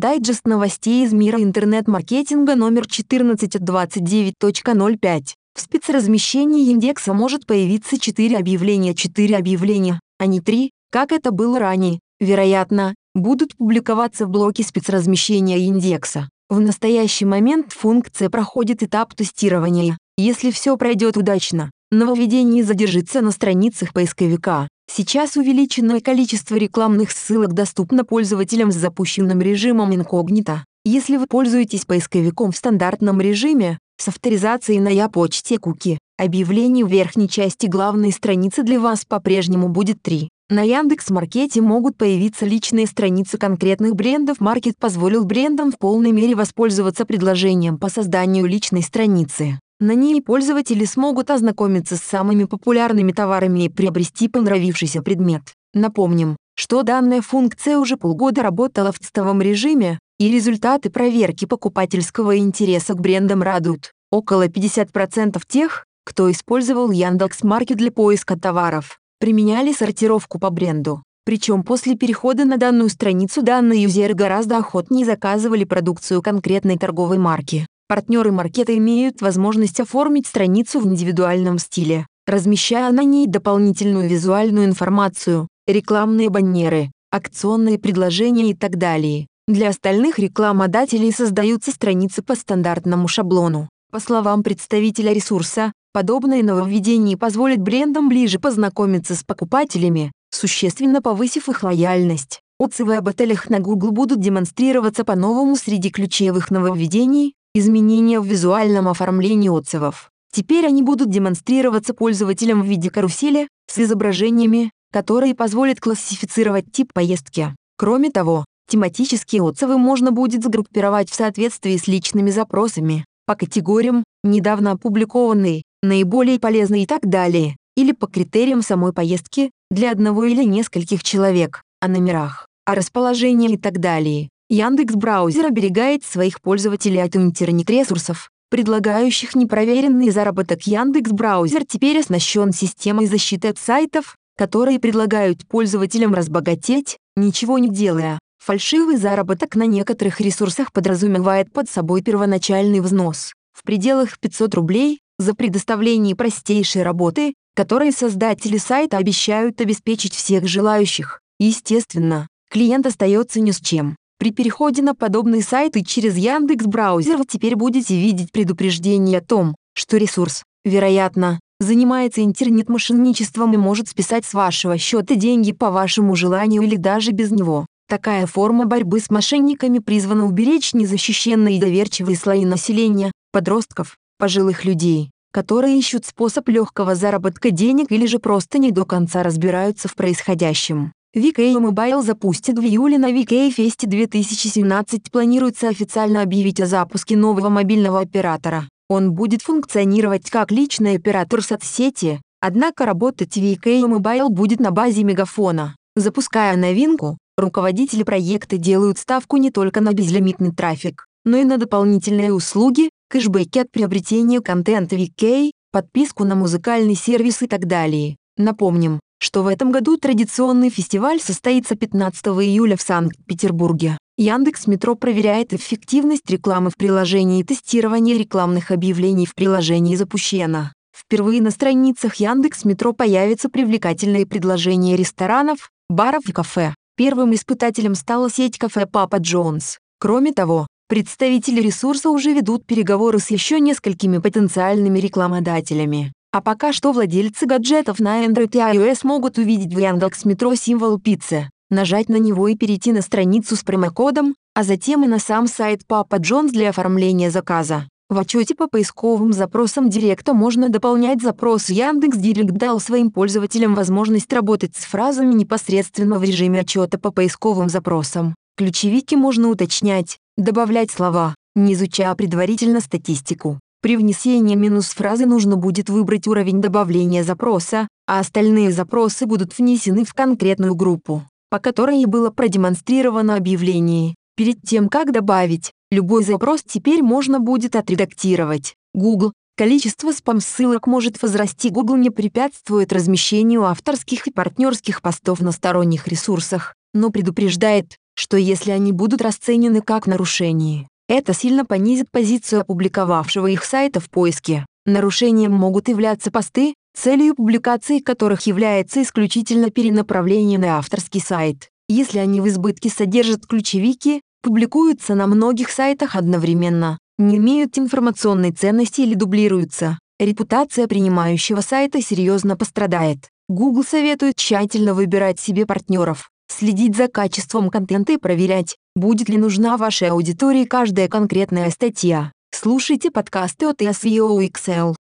Дайджест новостей из мира интернет-маркетинга номер 14 от 29.05. В спецразмещении индекса может появиться 4 объявления, 4 объявления, а не 3, как это было ранее. Вероятно, будут публиковаться в блоке спецразмещения индекса. В настоящий момент функция проходит этап тестирования. Если все пройдет удачно, нововведение задержится на страницах поисковика. Сейчас увеличенное количество рекламных ссылок доступно пользователям с запущенным режимом инкогнито. Если вы пользуетесь поисковиком в стандартном режиме, с авторизацией на Я-почте куки, объявлений в верхней части главной страницы для вас по-прежнему будет 3. На Яндекс.Маркете могут появиться личные страницы конкретных брендов. Маркет позволил брендам в полной мере воспользоваться предложением по созданию личной страницы. На ней пользователи смогут ознакомиться с самыми популярными товарами и приобрести понравившийся предмет. Напомним, что данная функция уже полгода работала в тестовом режиме, и результаты проверки покупательского интереса к брендам радуют. Около 50% тех, кто использовал Яндекс.Маркет для поиска товаров, применяли сортировку по бренду. Причем после перехода на данную страницу данные юзеры гораздо охотнее заказывали продукцию конкретной торговой марки. Партнеры маркета имеют возможность оформить страницу в индивидуальном стиле, размещая на ней дополнительную визуальную информацию, рекламные баннеры, акционные предложения и так далее. Для остальных рекламодателей создаются страницы по стандартному шаблону. По словам представителя ресурса, подобное нововведение позволит брендам ближе познакомиться с покупателями, существенно повысив их лояльность. Отзывы об отелях на Google будут демонстрироваться по-новому среди ключевых нововведений, Изменения в визуальном оформлении отзывов. Теперь они будут демонстрироваться пользователям в виде карусели с изображениями, которые позволят классифицировать тип поездки. Кроме того, тематические отзывы можно будет сгруппировать в соответствии с личными запросами, по категориям, недавно опубликованные, наиболее полезные и так далее, или по критериям самой поездки, для одного или нескольких человек, о номерах, о расположении и так далее. Яндекс браузер оберегает своих пользователей от интернет-ресурсов, предлагающих непроверенный заработок. Яндекс браузер теперь оснащен системой защиты от сайтов, которые предлагают пользователям разбогатеть, ничего не делая. Фальшивый заработок на некоторых ресурсах подразумевает под собой первоначальный взнос в пределах 500 рублей за предоставление простейшей работы, которой создатели сайта обещают обеспечить всех желающих. Естественно, клиент остается ни с чем. При переходе на подобные сайты через Яндекс браузер вы теперь будете видеть предупреждение о том, что ресурс, вероятно, занимается интернет-мошенничеством и может списать с вашего счета деньги по вашему желанию или даже без него. Такая форма борьбы с мошенниками призвана уберечь незащищенные и доверчивые слои населения, подростков, пожилых людей, которые ищут способ легкого заработка денег или же просто не до конца разбираются в происходящем. VK Mobile запустит в июле на VK Fest 2017 планируется официально объявить о запуске нового мобильного оператора. Он будет функционировать как личный оператор соцсети, однако работать VK Mobile будет на базе мегафона. Запуская новинку, руководители проекта делают ставку не только на безлимитный трафик, но и на дополнительные услуги, кэшбэки от приобретения контента VK, подписку на музыкальный сервис и так далее. Напомним, что в этом году традиционный фестиваль состоится 15 июля в Санкт-Петербурге. Яндекс Метро проверяет эффективность рекламы в приложении и тестирование рекламных объявлений в приложении запущено. Впервые на страницах Яндекс Метро появится привлекательное предложение ресторанов, баров и кафе. Первым испытателем стала сеть кафе Папа Джонс. Кроме того, представители ресурса уже ведут переговоры с еще несколькими потенциальными рекламодателями. А пока что владельцы гаджетов на Android и iOS могут увидеть в Яндекс.Метро символ пиццы, нажать на него и перейти на страницу с промокодом, а затем и на сам сайт Папа Джонс для оформления заказа. В отчете по поисковым запросам Директа можно дополнять запрос Яндекс Директ дал своим пользователям возможность работать с фразами непосредственно в режиме отчета по поисковым запросам. Ключевики можно уточнять, добавлять слова, не изучая предварительно статистику. При внесении минус-фразы нужно будет выбрать уровень добавления запроса, а остальные запросы будут внесены в конкретную группу, по которой и было продемонстрировано объявление. Перед тем, как добавить, любой запрос теперь можно будет отредактировать. Google. Количество спам-ссылок может возрасти. Google не препятствует размещению авторских и партнерских постов на сторонних ресурсах, но предупреждает, что если они будут расценены как нарушение, это сильно понизит позицию опубликовавшего их сайта в поиске. Нарушением могут являться посты, целью публикации которых является исключительно перенаправление на авторский сайт. Если они в избытке содержат ключевики, публикуются на многих сайтах одновременно, не имеют информационной ценности или дублируются, репутация принимающего сайта серьезно пострадает. Google советует тщательно выбирать себе партнеров, следить за качеством контента и проверять, будет ли нужна вашей аудитории каждая конкретная статья. Слушайте подкасты от SEO Excel.